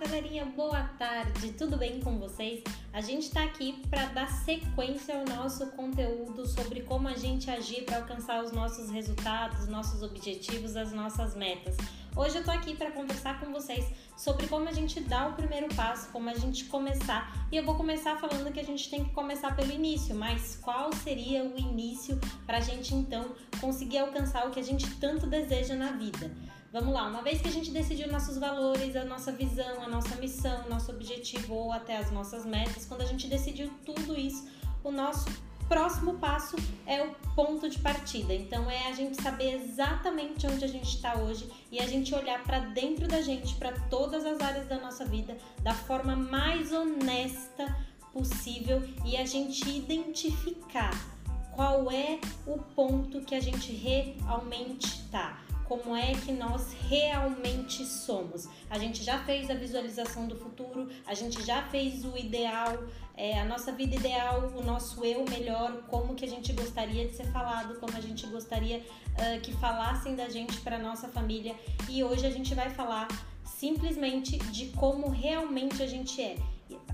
dia, boa tarde, tudo bem com vocês? A gente está aqui para dar sequência ao nosso conteúdo sobre como a gente agir para alcançar os nossos resultados, nossos objetivos, as nossas metas. Hoje eu tô aqui para conversar com vocês sobre como a gente dá o primeiro passo, como a gente começar. E eu vou começar falando que a gente tem que começar pelo início, mas qual seria o início para a gente então conseguir alcançar o que a gente tanto deseja na vida? Vamos lá, uma vez que a gente decidiu nossos valores, a nossa visão, a nossa missão, nosso objetivo ou até as nossas metas, quando a gente decidiu tudo isso, o nosso próximo passo é o ponto de partida. Então é a gente saber exatamente onde a gente está hoje e a gente olhar para dentro da gente, para todas as áreas da nossa vida, da forma mais honesta possível e a gente identificar qual é o ponto que a gente realmente está como é que nós realmente somos. A gente já fez a visualização do futuro, a gente já fez o ideal, é, a nossa vida ideal, o nosso eu melhor, como que a gente gostaria de ser falado, como a gente gostaria uh, que falassem da gente para nossa família. E hoje a gente vai falar simplesmente de como realmente a gente é.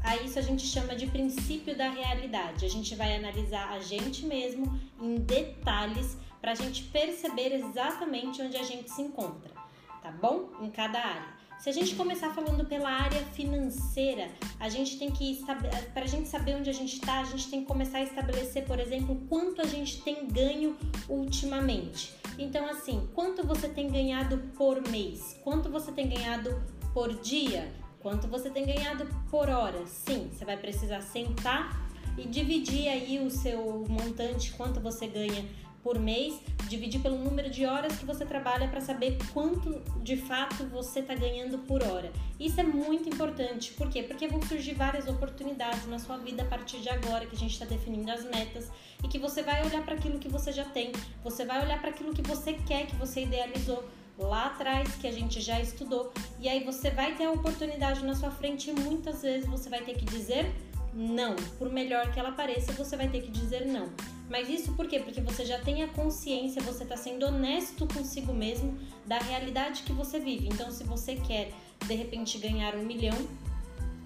A isso a gente chama de princípio da realidade. A gente vai analisar a gente mesmo em detalhes para a gente perceber exatamente onde a gente se encontra, tá bom? Em cada área. Se a gente começar falando pela área financeira, a gente tem que para a gente saber onde a gente está, a gente tem que começar a estabelecer, por exemplo, quanto a gente tem ganho ultimamente. Então, assim, quanto você tem ganhado por mês? Quanto você tem ganhado por dia? Quanto você tem ganhado por hora? Sim, você vai precisar sentar e dividir aí o seu montante, quanto você ganha por mês, dividir pelo número de horas que você trabalha para saber quanto de fato você está ganhando por hora. Isso é muito importante, por quê? Porque vão surgir várias oportunidades na sua vida a partir de agora que a gente está definindo as metas e que você vai olhar para aquilo que você já tem, você vai olhar para aquilo que você quer, que você idealizou lá atrás que a gente já estudou e aí você vai ter a oportunidade na sua frente e muitas vezes você vai ter que dizer não. Por melhor que ela pareça, você vai ter que dizer não. Mas isso por quê? Porque você já tem a consciência, você está sendo honesto consigo mesmo da realidade que você vive. Então, se você quer de repente ganhar um milhão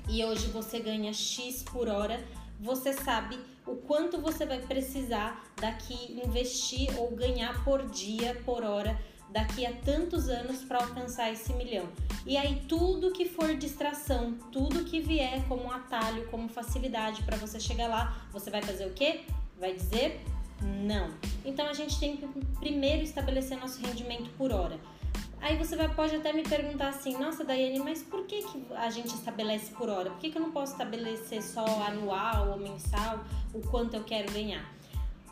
e hoje você ganha X por hora, você sabe o quanto você vai precisar daqui investir ou ganhar por dia, por hora daqui a tantos anos para alcançar esse milhão. E aí tudo que for distração, tudo que vier como atalho, como facilidade para você chegar lá, você vai fazer o quê? Vai dizer não. Então a gente tem que primeiro estabelecer nosso rendimento por hora. Aí você vai, pode até me perguntar assim, nossa Daiane, mas por que, que a gente estabelece por hora? Por que, que eu não posso estabelecer só anual ou mensal o quanto eu quero ganhar?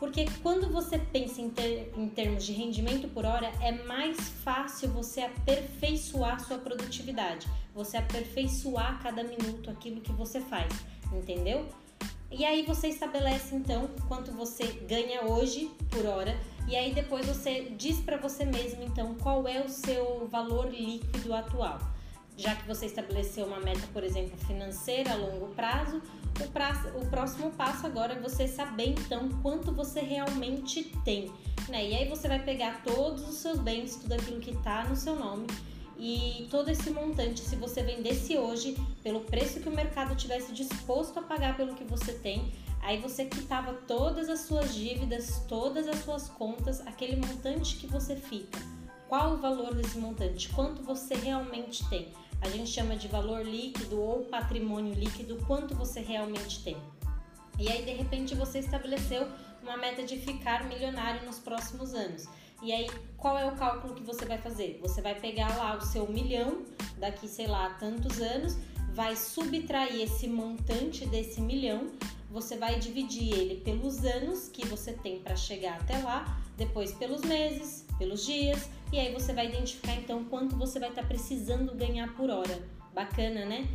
Porque quando você pensa em, ter, em termos de rendimento por hora, é mais fácil você aperfeiçoar sua produtividade, você aperfeiçoar cada minuto aquilo que você faz, entendeu? E aí você estabelece então quanto você ganha hoje por hora e aí depois você diz para você mesmo então qual é o seu valor líquido atual. Já que você estabeleceu uma meta, por exemplo, financeira a longo prazo, o, prazo, o próximo passo agora é você saber então quanto você realmente tem. Né? E aí você vai pegar todos os seus bens, tudo aquilo que está no seu nome e todo esse montante, se você vendesse hoje pelo preço que o mercado tivesse disposto a pagar pelo que você tem, aí você quitava todas as suas dívidas, todas as suas contas, aquele montante que você fica. Qual o valor desse montante? Quanto você realmente tem? A gente chama de valor líquido ou patrimônio líquido, quanto você realmente tem. E aí, de repente, você estabeleceu uma meta de ficar milionário nos próximos anos. E aí, qual é o cálculo que você vai fazer? Você vai pegar lá o seu milhão, daqui, sei lá, tantos anos, vai subtrair esse montante desse milhão, você vai dividir ele pelos anos que você tem para chegar até lá, depois pelos meses, pelos dias, e aí você vai identificar então quanto você vai estar tá precisando ganhar por hora. Bacana, né?